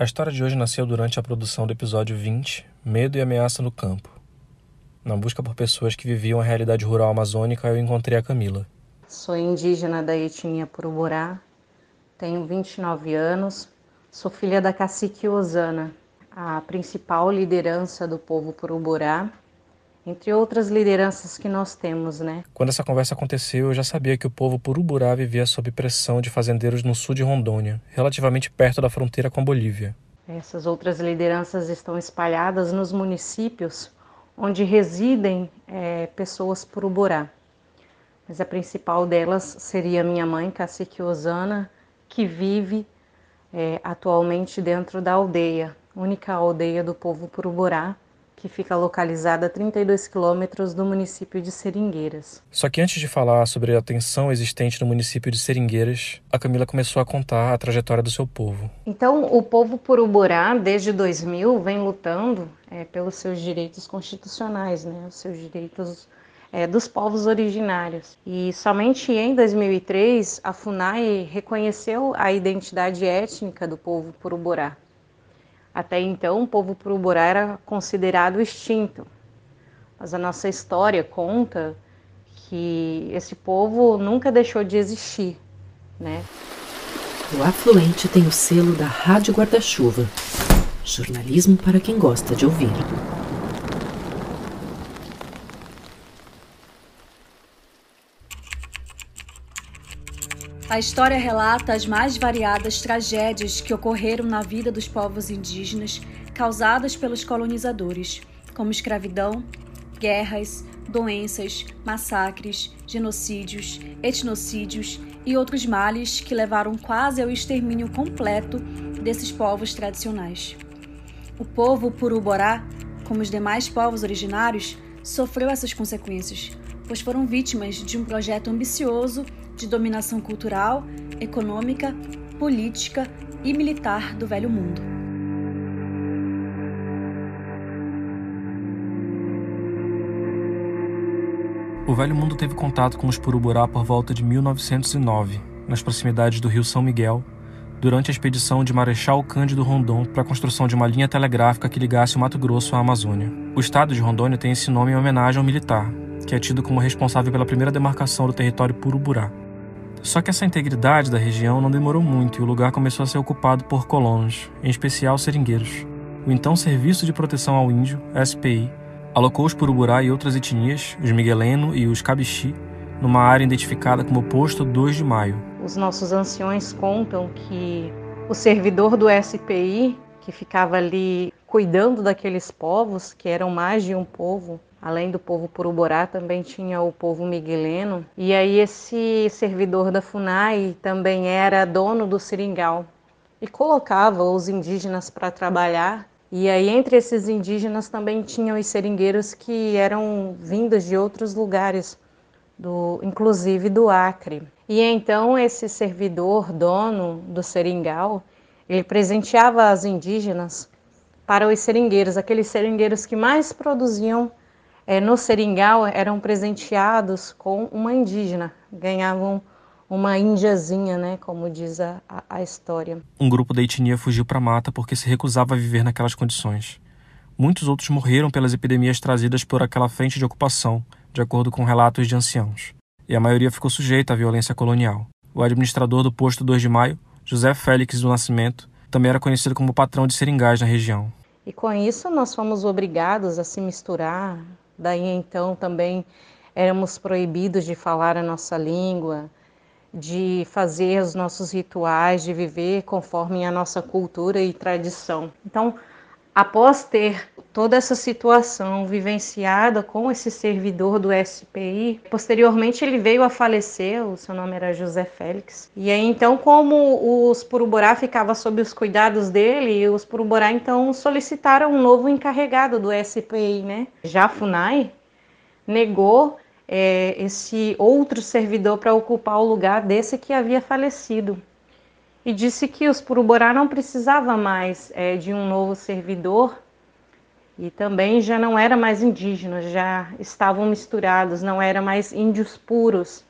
A história de hoje nasceu durante a produção do episódio 20, Medo e Ameaça no Campo. Na busca por pessoas que viviam a realidade rural amazônica, eu encontrei a Camila. Sou indígena da etnia Puruborá, tenho 29 anos, sou filha da cacique Osana, a principal liderança do povo Puruborá, entre outras lideranças que nós temos, né? Quando essa conversa aconteceu, eu já sabia que o povo Puruburá vivia sob pressão de fazendeiros no sul de Rondônia, relativamente perto da fronteira com a Bolívia. Essas outras lideranças estão espalhadas nos municípios onde residem é, pessoas Puruburá. Mas a principal delas seria minha mãe, Cacique Osana, que vive é, atualmente dentro da aldeia, única aldeia do povo Puruburá, que fica localizada a 32 quilômetros do município de Seringueiras. Só que antes de falar sobre a tensão existente no município de Seringueiras, a Camila começou a contar a trajetória do seu povo. Então, o povo Puruborá, desde 2000, vem lutando é, pelos seus direitos constitucionais, né, os seus direitos é, dos povos originários. E somente em 2003, a FUNAI reconheceu a identidade étnica do povo Puruborá. Até então, o povo Puruborá era considerado extinto. Mas a nossa história conta que esse povo nunca deixou de existir, né? O Afluente tem o selo da Rádio Guarda-Chuva. Jornalismo para quem gosta de ouvir. A história relata as mais variadas tragédias que ocorreram na vida dos povos indígenas causadas pelos colonizadores, como escravidão, guerras, doenças, massacres, genocídios, etnocídios e outros males que levaram quase ao extermínio completo desses povos tradicionais. O povo Puruborá, como os demais povos originários, sofreu essas consequências, pois foram vítimas de um projeto ambicioso de dominação cultural, econômica, política e militar do Velho Mundo. O Velho Mundo teve contato com os Puruburá por volta de 1909, nas proximidades do rio São Miguel, durante a expedição de Marechal Cândido Rondon para a construção de uma linha telegráfica que ligasse o Mato Grosso à Amazônia. O estado de Rondônia tem esse nome em homenagem ao militar, que é tido como responsável pela primeira demarcação do território Puruburá. Só que essa integridade da região não demorou muito e o lugar começou a ser ocupado por colonos, em especial seringueiros. O então Serviço de Proteção ao Índio, SPI, alocou os Puruburá e outras etnias, os Migueleno e os Cabixi, numa área identificada como Posto 2 de Maio. Os nossos anciões contam que o servidor do SPI, que ficava ali cuidando daqueles povos, que eram mais de um povo, Além do povo Puruborá, também tinha o povo migueleno. E aí esse servidor da FUNAI também era dono do seringal e colocava os indígenas para trabalhar. E aí entre esses indígenas também tinham os seringueiros que eram vindos de outros lugares, do, inclusive do Acre. E então esse servidor, dono do seringal, ele presenteava as indígenas para os seringueiros, aqueles seringueiros que mais produziam é, no seringal eram presenteados com uma indígena, ganhavam uma índiazinha, né, como diz a, a história. Um grupo da etnia fugiu para a mata porque se recusava a viver naquelas condições. Muitos outros morreram pelas epidemias trazidas por aquela frente de ocupação, de acordo com relatos de anciãos. E a maioria ficou sujeita à violência colonial. O administrador do posto 2 de Maio, José Félix do Nascimento, também era conhecido como patrão de seringais na região. E com isso nós fomos obrigados a se misturar, Daí então também éramos proibidos de falar a nossa língua, de fazer os nossos rituais, de viver conforme a nossa cultura e tradição. Então, após ter toda essa situação vivenciada com esse servidor do SPI, posteriormente ele veio a falecer, o seu nome era José Félix. E aí então, como os Puruborá ficava sob os cuidados dele, os Puruborá então solicitaram um novo encarregado do SPI, né? Já Funai negou é, esse outro servidor para ocupar o lugar desse que havia falecido e disse que os Puruborá não precisava mais é, de um novo servidor e também já não era mais indígena, já estavam misturados, não eram mais índios puros.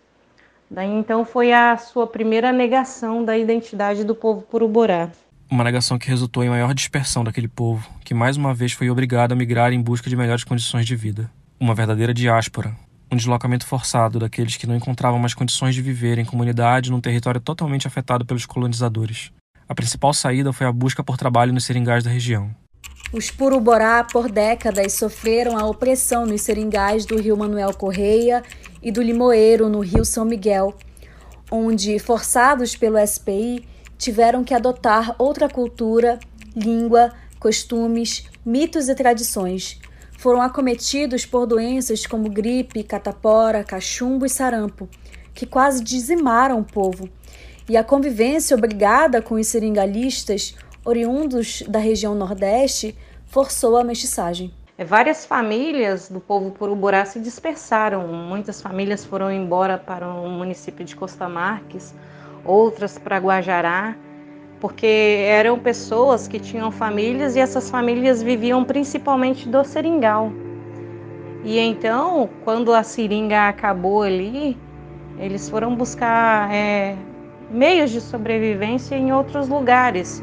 Daí então foi a sua primeira negação da identidade do povo Puruborá. Uma negação que resultou em maior dispersão daquele povo, que mais uma vez foi obrigado a migrar em busca de melhores condições de vida. Uma verdadeira diáspora, um deslocamento forçado daqueles que não encontravam mais condições de viver em comunidade num território totalmente afetado pelos colonizadores. A principal saída foi a busca por trabalho nos seringais da região. Os Puruborá, por décadas, sofreram a opressão nos seringais do rio Manuel Correia e do Limoeiro, no rio São Miguel, onde, forçados pelo SPI, tiveram que adotar outra cultura, língua, costumes, mitos e tradições. Foram acometidos por doenças como gripe, catapora, cachumbo e sarampo, que quase dizimaram o povo. E a convivência obrigada com os seringalistas, oriundos da região Nordeste, forçou a mestiçagem. É, várias famílias do povo Puruburá se dispersaram. Muitas famílias foram embora para o município de Costa Marques, outras para Guajará, porque eram pessoas que tinham famílias e essas famílias viviam principalmente do seringal. E então, quando a seringa acabou ali, eles foram buscar é, meios de sobrevivência em outros lugares.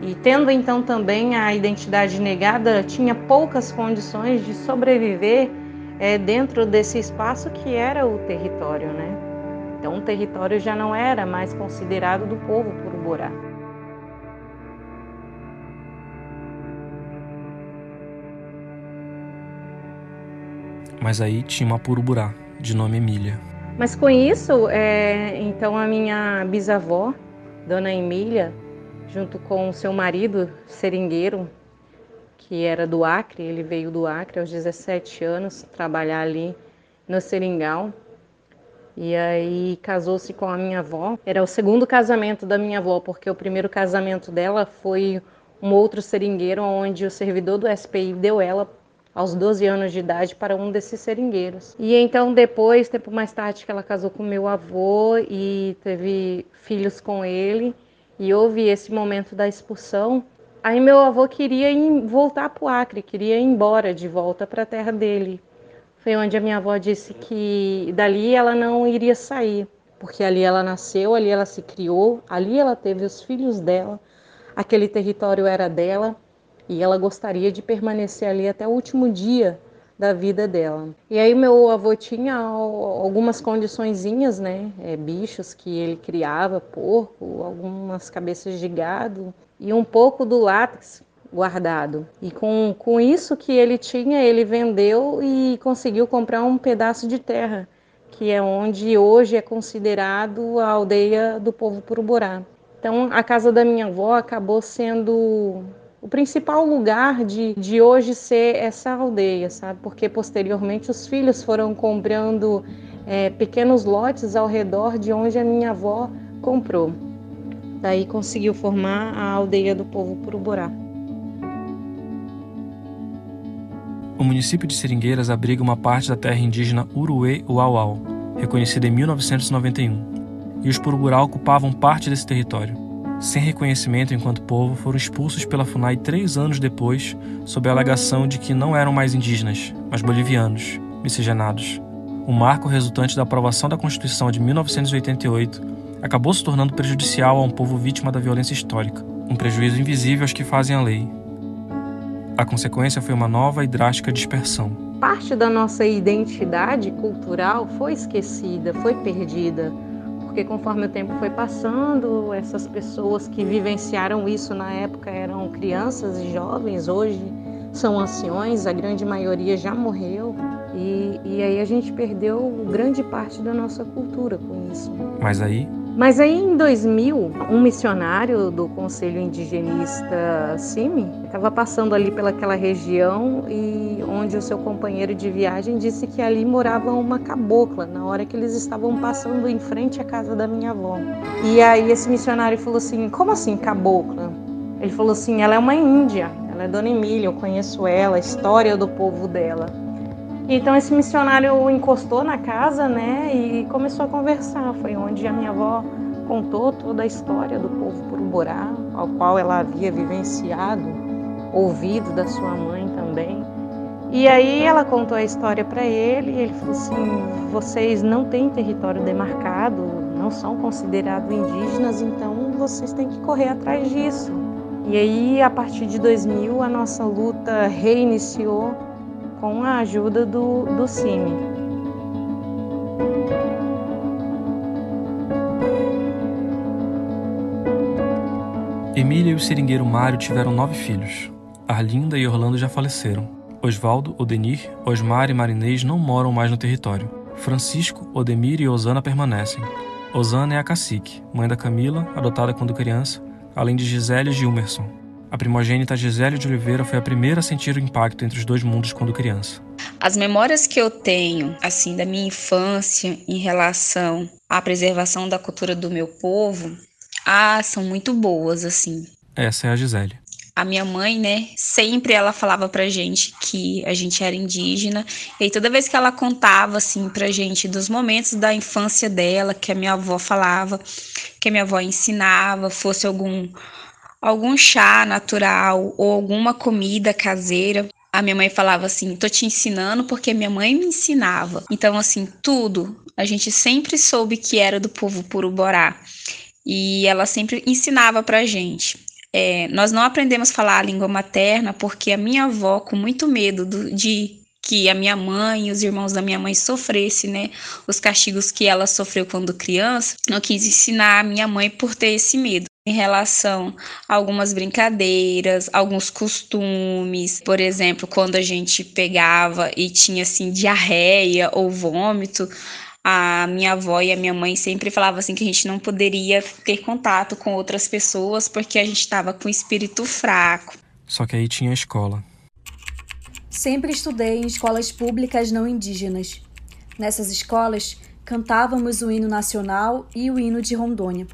E tendo então também a identidade negada, tinha poucas condições de sobreviver é, dentro desse espaço que era o território, né? Então o território já não era mais considerado do povo Puruborá. Mas aí tinha uma Puruburá, de nome Emília. Mas com isso, é, então a minha bisavó, Dona Emília, junto com seu marido, seringueiro, que era do Acre, ele veio do Acre aos 17 anos, trabalhar ali no seringal. E aí casou-se com a minha avó. Era o segundo casamento da minha avó, porque o primeiro casamento dela foi um outro seringueiro onde o servidor do SPI deu ela aos 12 anos de idade para um desses seringueiros. E então depois, tempo mais tarde, que ela casou com meu avô e teve filhos com ele, e houve esse momento da expulsão, aí meu avô queria ir, voltar para o Acre, queria ir embora de volta para a terra dele. Foi onde a minha avó disse que dali ela não iria sair, porque ali ela nasceu, ali ela se criou, ali ela teve os filhos dela, aquele território era dela e ela gostaria de permanecer ali até o último dia da vida dela. E aí meu avô tinha algumas condiçõezinhas, né? É, bichos que ele criava, porco, algumas cabeças de gado e um pouco do látex guardado. E com, com isso que ele tinha, ele vendeu e conseguiu comprar um pedaço de terra, que é onde hoje é considerado a aldeia do povo Puruborá. Então a casa da minha avó acabou sendo o principal lugar de, de hoje ser essa aldeia, sabe? Porque posteriormente os filhos foram comprando é, pequenos lotes ao redor de onde a minha avó comprou. Daí conseguiu formar a aldeia do povo Puruborá. O município de Seringueiras abriga uma parte da terra indígena Uruê-Uauau, reconhecida em 1991, e os Puruburá ocupavam parte desse território sem reconhecimento enquanto povo, foram expulsos pela FUNAI três anos depois, sob a alegação de que não eram mais indígenas, mas bolivianos, miscigenados. O marco resultante da aprovação da Constituição de 1988 acabou se tornando prejudicial a um povo vítima da violência histórica, um prejuízo invisível aos que fazem a lei. A consequência foi uma nova e drástica dispersão. Parte da nossa identidade cultural foi esquecida, foi perdida porque conforme o tempo foi passando, essas pessoas que vivenciaram isso na época eram crianças e jovens, hoje são anciões, a grande maioria já morreu. E, e aí a gente perdeu grande parte da nossa cultura com isso. Mas aí mas aí em 2000, um missionário do Conselho Indigenista CIMI estava passando ali pelaquela região e onde o seu companheiro de viagem disse que ali morava uma cabocla na hora que eles estavam passando em frente à casa da minha avó. E aí esse missionário falou assim: "Como assim cabocla?" Ele falou assim: "Ela é uma índia, ela é Dona Emília, eu conheço ela, a história do povo dela." Então esse missionário encostou na casa, né, e começou a conversar. Foi onde a minha avó contou toda a história do povo Puruborá, ao qual ela havia vivenciado, ouvido da sua mãe também. E aí ela contou a história para ele e ele falou assim: vocês não têm território demarcado, não são considerados indígenas, então vocês têm que correr atrás disso. E aí, a partir de 2000, a nossa luta reiniciou com a ajuda do, do CIMI. Emília e o seringueiro Mário tiveram nove filhos. Arlinda e Orlando já faleceram. Osvaldo, Odenir, Osmar e Marinês não moram mais no território. Francisco, Odemir e Osana permanecem. Osana é a cacique, mãe da Camila, adotada quando criança, além de Gisele e Gilmerson. A primogênita Gisele de Oliveira foi a primeira a sentir o impacto entre os dois mundos quando criança. As memórias que eu tenho, assim, da minha infância em relação à preservação da cultura do meu povo, ah, são muito boas, assim. Essa é a Gisele a minha mãe, né, sempre ela falava pra gente que a gente era indígena, e aí toda vez que ela contava assim pra gente dos momentos da infância dela, que a minha avó falava, que a minha avó ensinava, fosse algum algum chá natural ou alguma comida caseira, a minha mãe falava assim: "Tô te ensinando porque minha mãe me ensinava". Então assim, tudo a gente sempre soube que era do povo Puruborá. E ela sempre ensinava pra gente. É, nós não aprendemos a falar a língua materna porque a minha avó, com muito medo do, de que a minha mãe e os irmãos da minha mãe sofressem, né, os castigos que ela sofreu quando criança, não quis ensinar a minha mãe por ter esse medo em relação a algumas brincadeiras, alguns costumes, por exemplo, quando a gente pegava e tinha assim diarreia ou vômito, a minha avó e a minha mãe sempre falavam assim que a gente não poderia ter contato com outras pessoas porque a gente estava com o espírito fraco. Só que aí tinha a escola. Sempre estudei em escolas públicas não indígenas. Nessas escolas, cantávamos o hino nacional e o hino de Rondônia.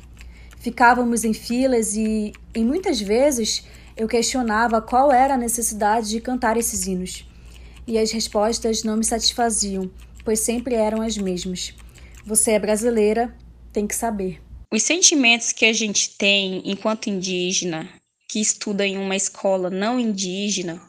Ficávamos em filas e, em muitas vezes, eu questionava qual era a necessidade de cantar esses hinos. E as respostas não me satisfaziam, pois sempre eram as mesmas. Você é brasileira, tem que saber. Os sentimentos que a gente tem enquanto indígena, que estuda em uma escola não indígena,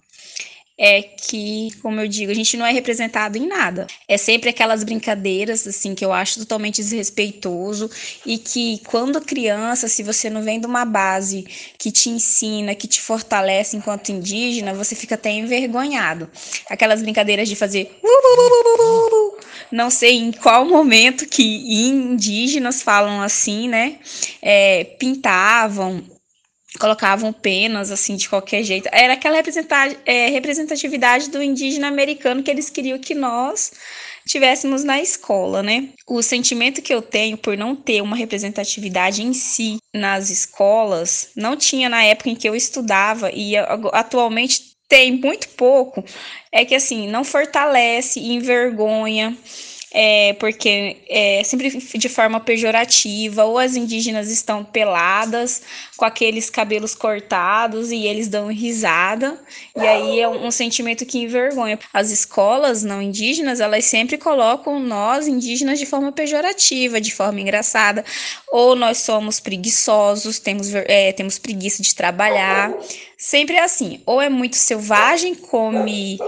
é que, como eu digo, a gente não é representado em nada. É sempre aquelas brincadeiras, assim, que eu acho totalmente desrespeitoso e que, quando criança, se você não vem de uma base que te ensina, que te fortalece enquanto indígena, você fica até envergonhado. Aquelas brincadeiras de fazer. Não sei em qual momento que indígenas falam assim, né? É, pintavam colocavam penas assim de qualquer jeito. Era aquela é, representatividade do indígena americano que eles queriam que nós tivéssemos na escola, né? O sentimento que eu tenho por não ter uma representatividade em si nas escolas, não tinha na época em que eu estudava e atualmente tem muito pouco, é que assim, não fortalece, envergonha é, porque é sempre de forma pejorativa, ou as indígenas estão peladas, com aqueles cabelos cortados e eles dão risada, e aí é um, sentimento que envergonha. As escolas não indígenas, elas sempre colocam nós indígenas de forma pejorativa, de forma engraçada, ou nós somos preguiçosos, temos, é, temos preguiça de trabalhar, sempre é assim, ou é muito selvagem, come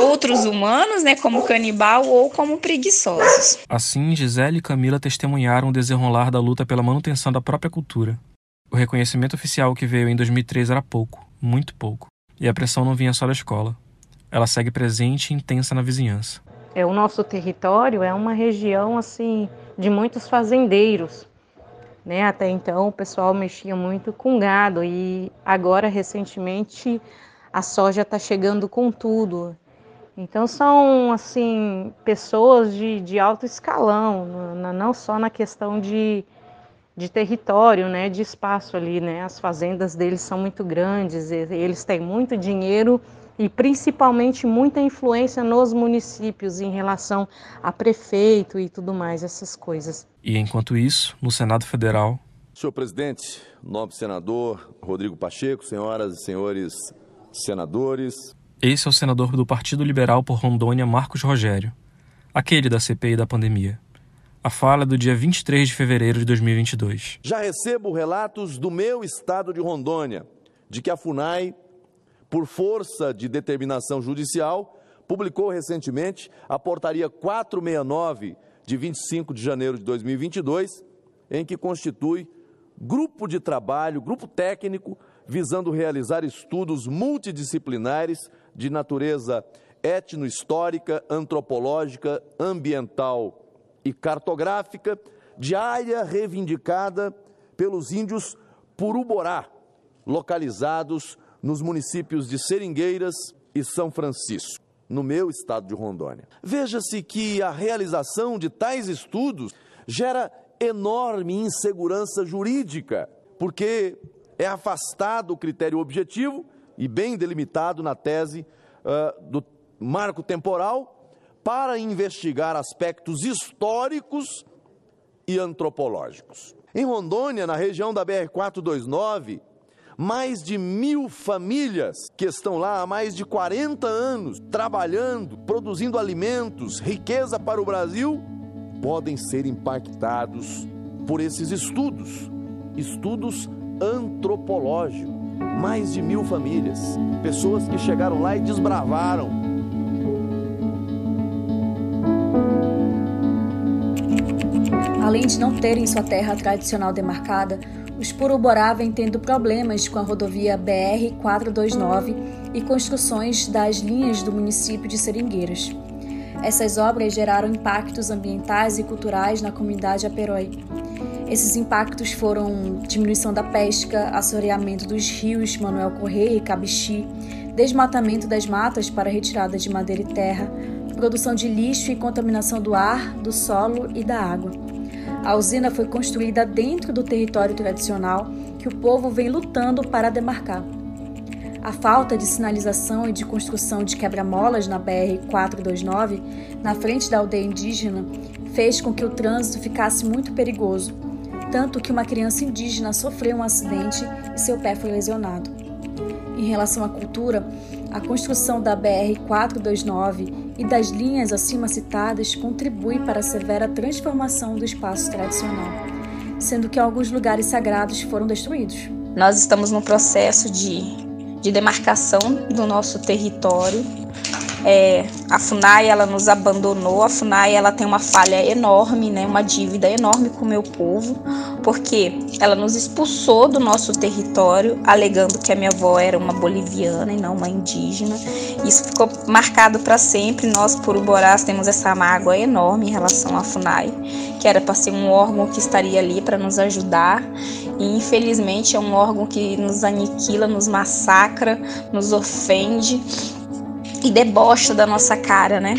outros humanos, né, como canibal, ou como preguiçosos. Assim, Gisele e Camila testemunharam o desenrolar da luta pela manutenção da própria cultura. O reconhecimento oficial que veio em 2003 era pouco, muito pouco, e a pressão não vinha só da escola. Ela segue presente e intensa na vizinhança. É o nosso território é uma região assim de muitos fazendeiros, né? Até então o pessoal mexia muito com gado e agora recentemente a soja está chegando com tudo. Então são assim pessoas de, de alto escalão, não só na questão de, de território, né, de espaço ali, né? As fazendas deles são muito grandes, eles têm muito dinheiro e principalmente muita influência nos municípios em relação a prefeito e tudo mais, essas coisas. E enquanto isso, no Senado Federal. Senhor presidente, nobre senador Rodrigo Pacheco, senhoras e senhores senadores. Esse é o senador do Partido Liberal por Rondônia, Marcos Rogério, aquele da CPI da pandemia. A fala é do dia 23 de fevereiro de 2022. Já recebo relatos do meu estado de Rondônia de que a FUNAI por força de determinação judicial, publicou recentemente a portaria 469 de 25 de janeiro de 2022, em que constitui grupo de trabalho, grupo técnico, visando realizar estudos multidisciplinares de natureza etnohistórica, antropológica, ambiental e cartográfica, de área reivindicada pelos índios Puruborá, localizados nos municípios de Seringueiras e São Francisco, no meu estado de Rondônia. Veja-se que a realização de tais estudos gera enorme insegurança jurídica, porque é afastado o critério objetivo e bem delimitado na tese uh, do marco temporal para investigar aspectos históricos e antropológicos. Em Rondônia, na região da BR-429, mais de mil famílias que estão lá há mais de 40 anos, trabalhando, produzindo alimentos, riqueza para o Brasil, podem ser impactados por esses estudos, estudos antropológicos. Mais de mil famílias, pessoas que chegaram lá e desbravaram Além de não terem sua terra tradicional demarcada, os Puruborá vêm tendo problemas com a rodovia BR-429 e construções das linhas do município de Seringueiras. Essas obras geraram impactos ambientais e culturais na comunidade Aperói. Esses impactos foram diminuição da pesca, assoreamento dos rios Manuel Correia e Cabixi, desmatamento das matas para retirada de madeira e terra, produção de lixo e contaminação do ar, do solo e da água. A usina foi construída dentro do território tradicional que o povo vem lutando para demarcar. A falta de sinalização e de construção de quebra-molas na BR-429, na frente da aldeia indígena, fez com que o trânsito ficasse muito perigoso, tanto que uma criança indígena sofreu um acidente e seu pé foi lesionado. Em relação à cultura, a construção da BR-429 e das linhas acima citadas contribui para a severa transformação do espaço tradicional, sendo que alguns lugares sagrados foram destruídos. Nós estamos no processo de, de demarcação do nosso território é, a Funai ela nos abandonou, a Funai ela tem uma falha enorme, né, uma dívida enorme com o meu povo, porque ela nos expulsou do nosso território, alegando que a minha avó era uma boliviana e não uma indígena. Isso ficou marcado para sempre. Nós, por Uborás, temos essa mágoa enorme em relação à Funai, que era para ser um órgão que estaria ali para nos ajudar, e infelizmente é um órgão que nos aniquila, nos massacra, nos ofende e debocha da nossa cara, né?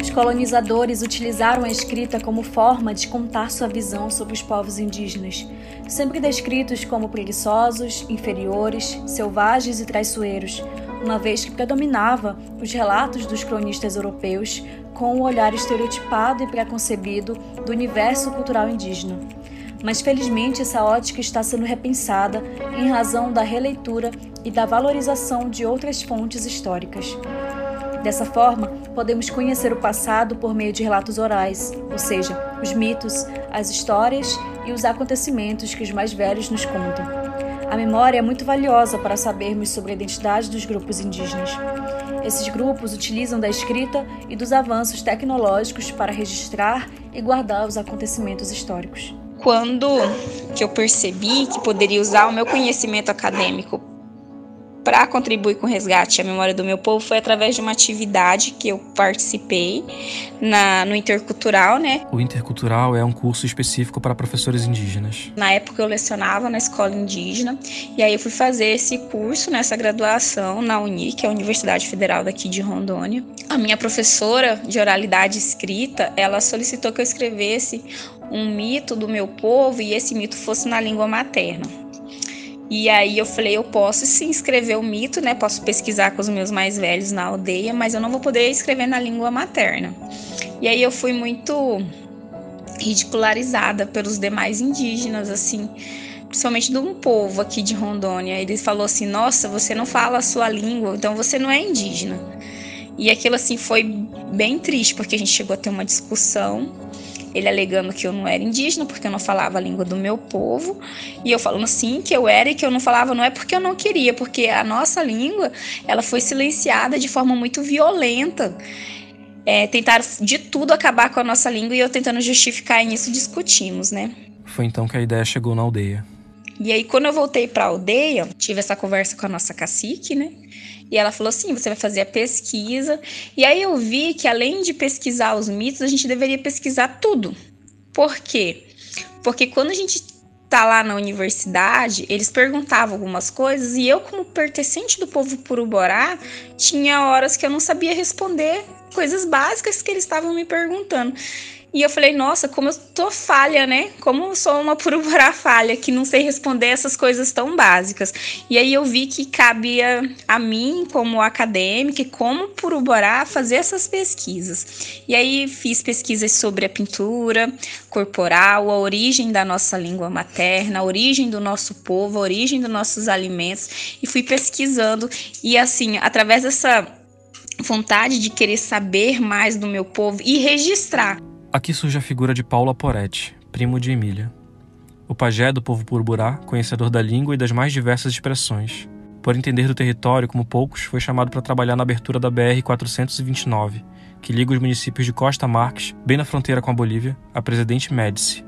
Os colonizadores utilizaram a escrita como forma de contar sua visão sobre os povos indígenas, sempre descritos como preguiçosos, inferiores, selvagens e traiçoeiros, uma vez que predominava os relatos dos cronistas europeus com o olhar estereotipado e preconcebido do universo cultural indígena mas felizmente essa ótica está sendo repensada em razão da releitura e da valorização de outras fontes históricas. Dessa forma, podemos conhecer o passado por meio de relatos orais, ou seja, os mitos, as histórias e os acontecimentos que os mais velhos nos contam. A memória é muito valiosa para sabermos sobre a identidade dos grupos indígenas. Esses grupos utilizam da escrita e dos avanços tecnológicos para registrar e guardar os acontecimentos históricos quando que eu percebi que poderia usar o meu conhecimento acadêmico para contribuir com o resgate à memória do meu povo foi através de uma atividade que eu participei na, no Intercultural, né? O Intercultural é um curso específico para professores indígenas. Na época eu lecionava na escola indígena e aí eu fui fazer esse curso, nessa graduação na Uni, que é a Universidade Federal daqui de Rondônia. A minha professora de oralidade escrita, ela solicitou que eu escrevesse um mito do meu povo e esse mito fosse na língua materna. E aí eu falei, eu posso sim escrever o mito, né? Posso pesquisar com os meus mais velhos na aldeia, mas eu não vou poder escrever na língua materna. E aí eu fui muito ridicularizada pelos demais indígenas, assim, principalmente de um povo aqui de Rondônia. Ele falou assim: "Nossa, você não fala a sua língua, então você não é indígena". E aquilo assim foi bem triste, porque a gente chegou a ter uma discussão ele alegando que eu não era indígena porque eu não falava a língua do meu povo, e eu falando sim que eu era e que eu não falava não é porque eu não queria, porque a nossa língua, ela foi silenciada de forma muito violenta. É, tentaram de tudo acabar com a nossa língua e eu tentando justificar e nisso discutimos, né? Foi então que a ideia chegou na aldeia. E aí, quando eu voltei para a aldeia, tive essa conversa com a nossa cacique, né? E ela falou assim: você vai fazer a pesquisa. E aí eu vi que além de pesquisar os mitos, a gente deveria pesquisar tudo. Por quê? Porque quando a gente tá lá na universidade, eles perguntavam algumas coisas e eu, como pertencente do povo Puruborá, tinha horas que eu não sabia responder coisas básicas que eles estavam me perguntando. E eu falei, nossa, como eu tô falha, né? Como eu sou uma puruburá falha, que não sei responder essas coisas tão básicas. E aí eu vi que cabia a mim, como acadêmica, e como puruburá, fazer essas pesquisas. E aí fiz pesquisas sobre a pintura corporal, a origem da nossa língua materna, a origem do nosso povo, a origem dos nossos alimentos, e fui pesquisando. E assim, através dessa vontade de querer saber mais do meu povo e registrar Aqui surge a figura de Paulo Aporetti, primo de Emília. O pajé do povo purburá, conhecedor da língua e das mais diversas expressões. Por entender do território como poucos, foi chamado para trabalhar na abertura da BR-429, que liga os municípios de Costa Marques, bem na fronteira com a Bolívia, a Presidente Médici.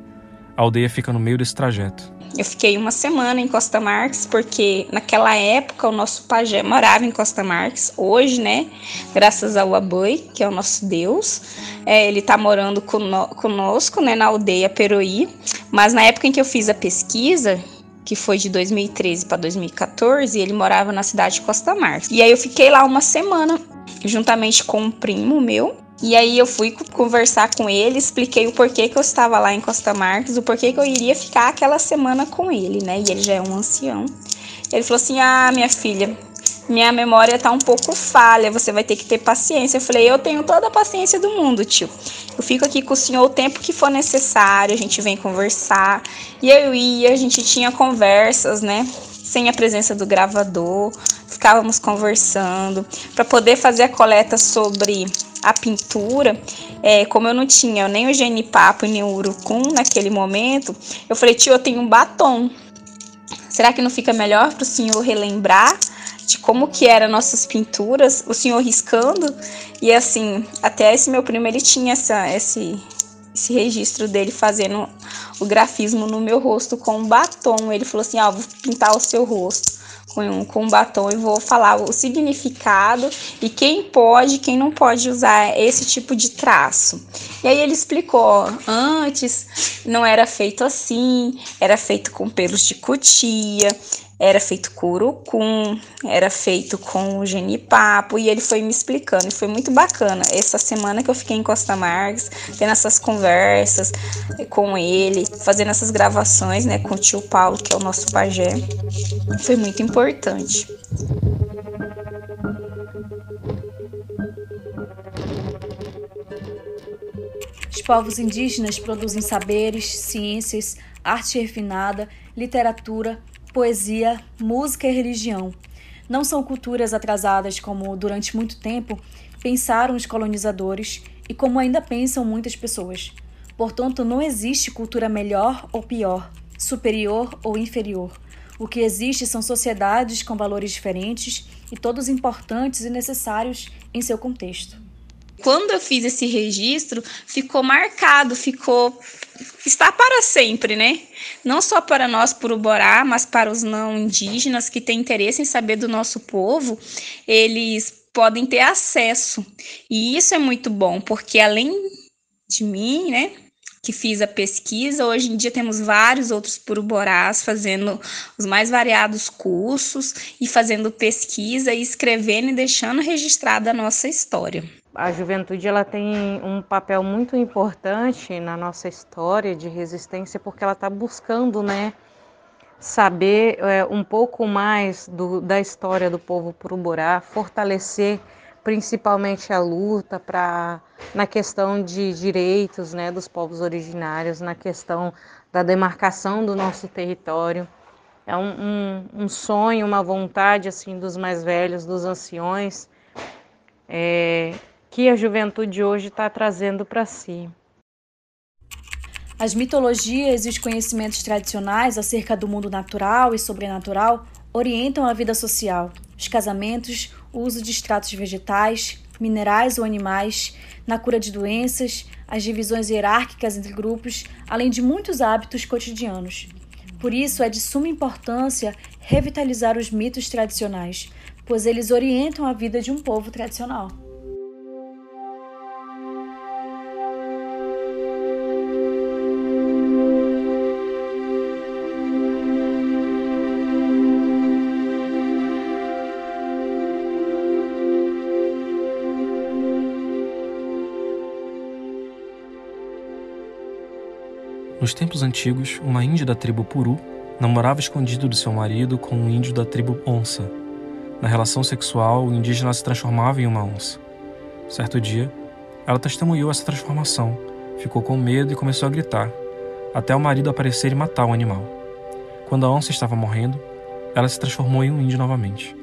A aldeia fica no meio desse trajeto. Eu fiquei uma semana em Costa Marques, porque naquela época o nosso pajé morava em Costa Marques. Hoje, né, graças ao Abui, que é o nosso Deus, é, ele está morando conosco, né, na aldeia Peroí. Mas na época em que eu fiz a pesquisa, que foi de 2013 para 2014, ele morava na cidade de Costa Marques. E aí eu fiquei lá uma semana, juntamente com um primo meu, e aí eu fui conversar com ele, expliquei o porquê que eu estava lá em Costa Marques, o porquê que eu iria ficar aquela semana com ele, né? E ele já é um ancião. Ele falou assim: "Ah, minha filha, minha memória tá um pouco falha, você vai ter que ter paciência". Eu falei: "Eu tenho toda a paciência do mundo, tio. Eu fico aqui com o senhor o tempo que for necessário, a gente vem conversar". E eu ia, a gente tinha conversas, né? Sem a presença do gravador, ficávamos conversando para poder fazer a coleta sobre a pintura, é, como eu não tinha nem o genipapo nem o urucum naquele momento, eu falei, tio, eu tenho um batom. Será que não fica melhor para o senhor relembrar de como que eram nossas pinturas, o senhor riscando? E assim, até esse meu primo, ele tinha essa, esse, esse registro dele fazendo o grafismo no meu rosto com um batom. Ele falou assim, ó, ah, vou pintar o seu rosto com, com batom e vou falar o significado e quem pode quem não pode usar esse tipo de traço. E aí ele explicou: antes não era feito assim, era feito com pelos de cutia, era feito com urucum, era feito com genipapo, e ele foi me explicando, e foi muito bacana. Essa semana que eu fiquei em Costa Marques, tendo essas conversas com ele, fazendo essas gravações, né, com o tio Paulo, que é o nosso pajé, foi muito importante. Os povos indígenas produzem saberes, ciências, arte refinada, literatura, poesia, música e religião. Não são culturas atrasadas como, durante muito tempo, pensaram os colonizadores e como ainda pensam muitas pessoas. Portanto, não existe cultura melhor ou pior, superior ou inferior. O que existe são sociedades com valores diferentes e todos importantes e necessários em seu contexto. Quando eu fiz esse registro, ficou marcado, ficou está para sempre, né? Não só para nós Puruborá, mas para os não indígenas que têm interesse em saber do nosso povo, eles podem ter acesso. E isso é muito bom, porque além de mim, né, que fiz a pesquisa, hoje em dia temos vários outros puruborás fazendo os mais variados cursos e fazendo pesquisa e escrevendo e deixando registrada a nossa história a juventude ela tem um papel muito importante na nossa história de resistência porque ela está buscando, né, saber é, um pouco mais do, da história do povo Puruborá, fortalecer principalmente a luta para na questão de direitos, né, dos povos originários, na questão da demarcação do nosso território. É um, um, um sonho, uma vontade assim dos mais velhos, dos anciões. É, que a juventude hoje está trazendo para si. As mitologias e os conhecimentos tradicionais acerca do mundo natural e sobrenatural orientam a vida social, os casamentos, o uso de extratos vegetais, minerais ou animais, na cura de doenças, as divisões hierárquicas entre grupos, além de muitos hábitos cotidianos. Por isso, é de suma importância revitalizar os mitos tradicionais, pois eles orientam a vida de um povo tradicional. Nos tempos antigos, uma índia da tribo Puru namorava escondido do seu marido com um índio da tribo Onça. Na relação sexual, o indígena se transformava em uma onça. Certo dia, ela testemunhou essa transformação, ficou com medo e começou a gritar, até o marido aparecer e matar o animal. Quando a onça estava morrendo, ela se transformou em um índio novamente.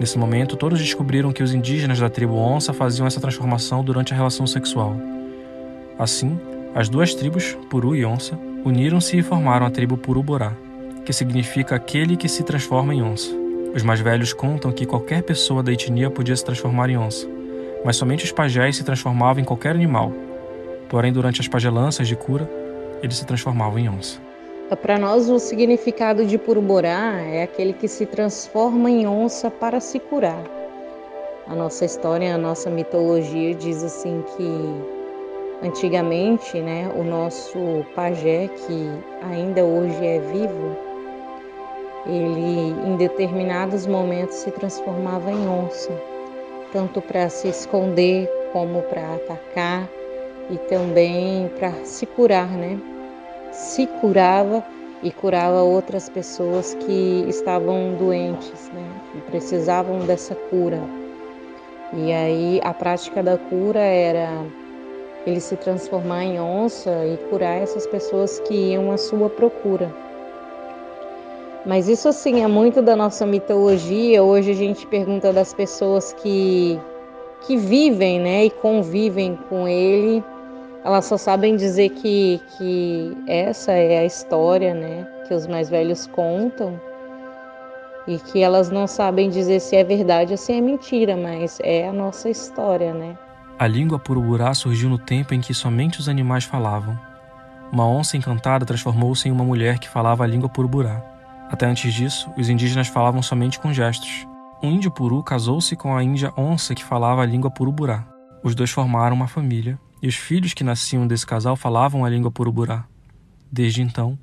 Nesse momento, todos descobriram que os indígenas da tribo Onça faziam essa transformação durante a relação sexual. Assim, as duas tribos, Puru e Onça, uniram-se e formaram a tribo Puruborá, que significa aquele que se transforma em onça. Os mais velhos contam que qualquer pessoa da etnia podia se transformar em onça, mas somente os pajés se transformavam em qualquer animal. Porém, durante as pagelanças de cura, eles se transformavam em onça. Para nós, o significado de Puruborá é aquele que se transforma em onça para se curar. A nossa história, a nossa mitologia diz assim que Antigamente, né, o nosso pajé, que ainda hoje é vivo, ele em determinados momentos se transformava em onça, tanto para se esconder como para atacar e também para se curar, né? Se curava e curava outras pessoas que estavam doentes, né? E precisavam dessa cura. E aí a prática da cura era ele se transformar em onça e curar essas pessoas que iam à sua procura. Mas isso assim é muito da nossa mitologia. Hoje a gente pergunta das pessoas que que vivem, né, e convivem com ele. Elas só sabem dizer que que essa é a história, né, que os mais velhos contam. E que elas não sabem dizer se é verdade ou se é mentira, mas é a nossa história, né? A língua puruburá surgiu no tempo em que somente os animais falavam. Uma onça encantada transformou-se em uma mulher que falava a língua puruburá. Até antes disso, os indígenas falavam somente com gestos. Um índio puru casou-se com a índia onça que falava a língua puruburá. Os dois formaram uma família, e os filhos que nasciam desse casal falavam a língua puruburá. Desde então,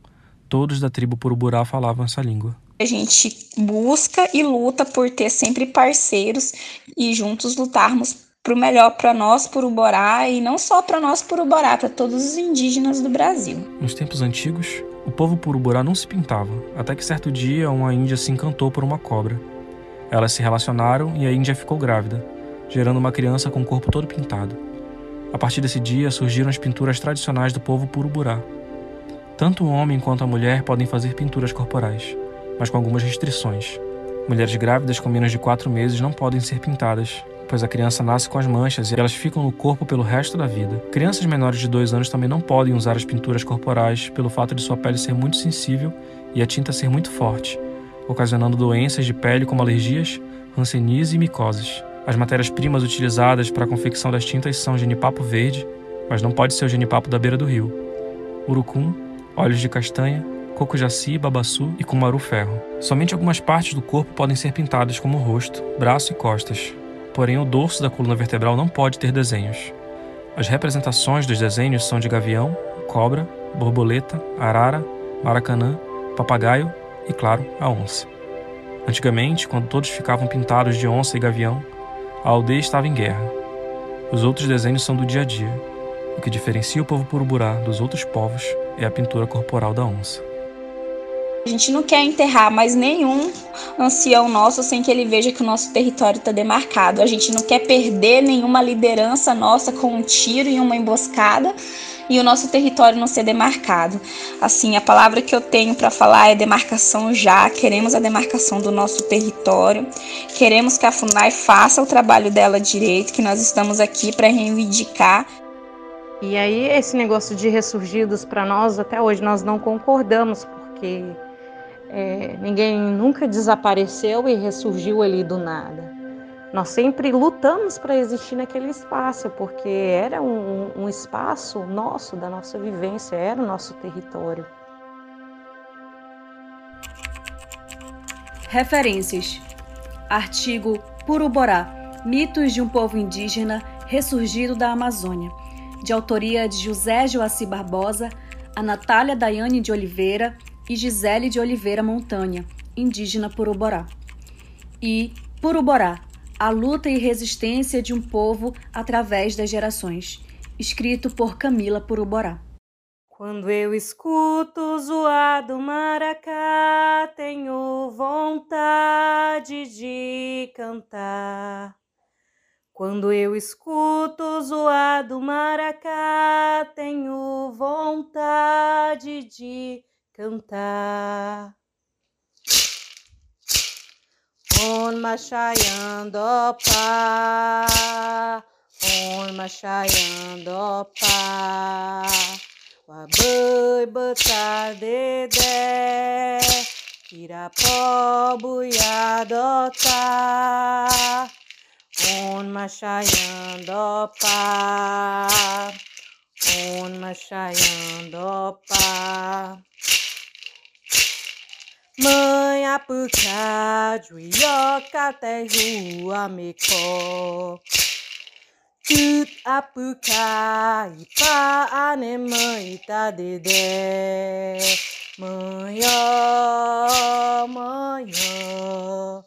todos da tribo puruburá falavam essa língua. A gente busca e luta por ter sempre parceiros e juntos lutarmos para o melhor para nós Puruborá e não só para nós Puruborá, para todos os indígenas do Brasil. Nos tempos antigos, o povo Puruborá não se pintava, até que certo dia uma índia se encantou por uma cobra. Elas se relacionaram e a índia ficou grávida, gerando uma criança com o corpo todo pintado. A partir desse dia surgiram as pinturas tradicionais do povo Puruburá. Tanto o homem quanto a mulher podem fazer pinturas corporais, mas com algumas restrições. Mulheres grávidas com menos de quatro meses não podem ser pintadas, pois a criança nasce com as manchas e elas ficam no corpo pelo resto da vida. Crianças menores de 2 anos também não podem usar as pinturas corporais pelo fato de sua pele ser muito sensível e a tinta ser muito forte, ocasionando doenças de pele como alergias, hanseníase e micoses. As matérias-primas utilizadas para a confecção das tintas são genipapo verde, mas não pode ser o genipapo da beira do rio, urucum, óleos de castanha, coco jaci, babaçu e cumaru ferro. Somente algumas partes do corpo podem ser pintadas, como o rosto, braço e costas porém o dorso da coluna vertebral não pode ter desenhos. As representações dos desenhos são de gavião, cobra, borboleta, arara, maracanã, papagaio e, claro, a onça. Antigamente, quando todos ficavam pintados de onça e gavião, a aldeia estava em guerra. Os outros desenhos são do dia a dia. O que diferencia o povo puruburá dos outros povos é a pintura corporal da onça. A gente não quer enterrar mais nenhum ancião nosso sem que ele veja que o nosso território está demarcado. A gente não quer perder nenhuma liderança nossa com um tiro e uma emboscada e o nosso território não ser demarcado. Assim, a palavra que eu tenho para falar é demarcação já. Queremos a demarcação do nosso território. Queremos que a FUNAI faça o trabalho dela direito, que nós estamos aqui para reivindicar. E aí esse negócio de ressurgidos para nós até hoje nós não concordamos porque é, ninguém nunca desapareceu e ressurgiu ali do nada. nós sempre lutamos para existir naquele espaço, porque era um, um espaço nosso, da nossa vivência, era o nosso território. Referências: Artigo Puruborá Mitos de um povo indígena ressurgido da Amazônia, de autoria de José Joaci Barbosa, a Natália Daiane de Oliveira e Gisele de Oliveira Montanha, indígena Puruborá. E Puruborá a luta e resistência de um povo através das gerações, escrito por Camila Puruborá. Quando eu escuto o zoado maracá, tenho vontade de cantar. Quando eu escuto o zoado maracá, tenho vontade de cantar. On Machayando Pa, On Machayando Pa, Wabui Buta Dede, Kirapó Buiadota, On Machayando Pa, On Machayando Pa. Mãe apuca, juioca, até rua mecó. Tut apuca, ipa, ane mãe, tá dedé. Mãe, ó, mãe, ó.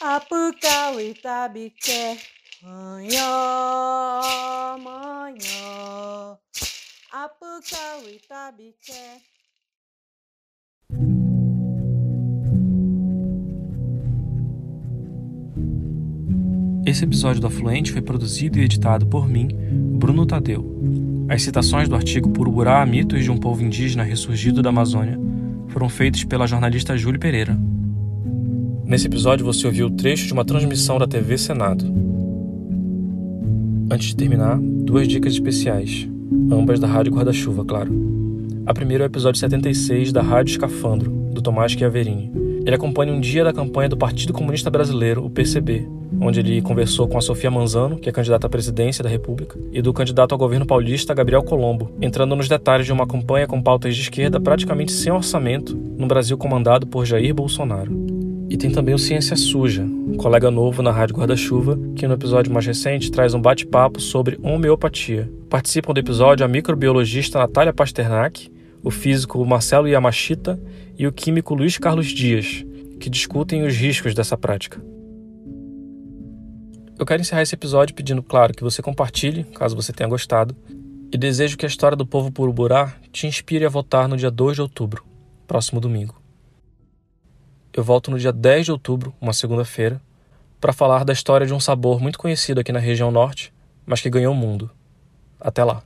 Apuca, o itabiqué. Mãe, ó, mãe, ó. Apuca, o itabiqué. Esse episódio do Afluente foi produzido e editado por mim, Bruno Tadeu. As citações do artigo Puruburá, Mitos de um Povo Indígena Ressurgido da Amazônia foram feitas pela jornalista Júlia Pereira. Nesse episódio você ouviu o trecho de uma transmissão da TV Senado. Antes de terminar, duas dicas especiais, ambas da Rádio Guarda-Chuva, claro. A primeira é o episódio 76 da Rádio Escafandro, do Tomás Chiaverini. Ele acompanha um dia da campanha do Partido Comunista Brasileiro, o PCB, onde ele conversou com a Sofia Manzano, que é candidata à presidência da República, e do candidato ao governo paulista, Gabriel Colombo, entrando nos detalhes de uma campanha com pautas de esquerda praticamente sem orçamento no Brasil comandado por Jair Bolsonaro. E tem também o Ciência Suja, um colega novo na Rádio Guarda-Chuva, que no episódio mais recente traz um bate-papo sobre homeopatia. Participam do episódio a microbiologista Natália Pasternak, o físico Marcelo Yamashita e o químico Luiz Carlos Dias, que discutem os riscos dessa prática. Eu quero encerrar esse episódio pedindo, claro, que você compartilhe, caso você tenha gostado, e desejo que a história do povo Puruburá te inspire a votar no dia 2 de outubro, próximo domingo. Eu volto no dia 10 de outubro, uma segunda-feira, para falar da história de um sabor muito conhecido aqui na região norte, mas que ganhou o mundo. Até lá!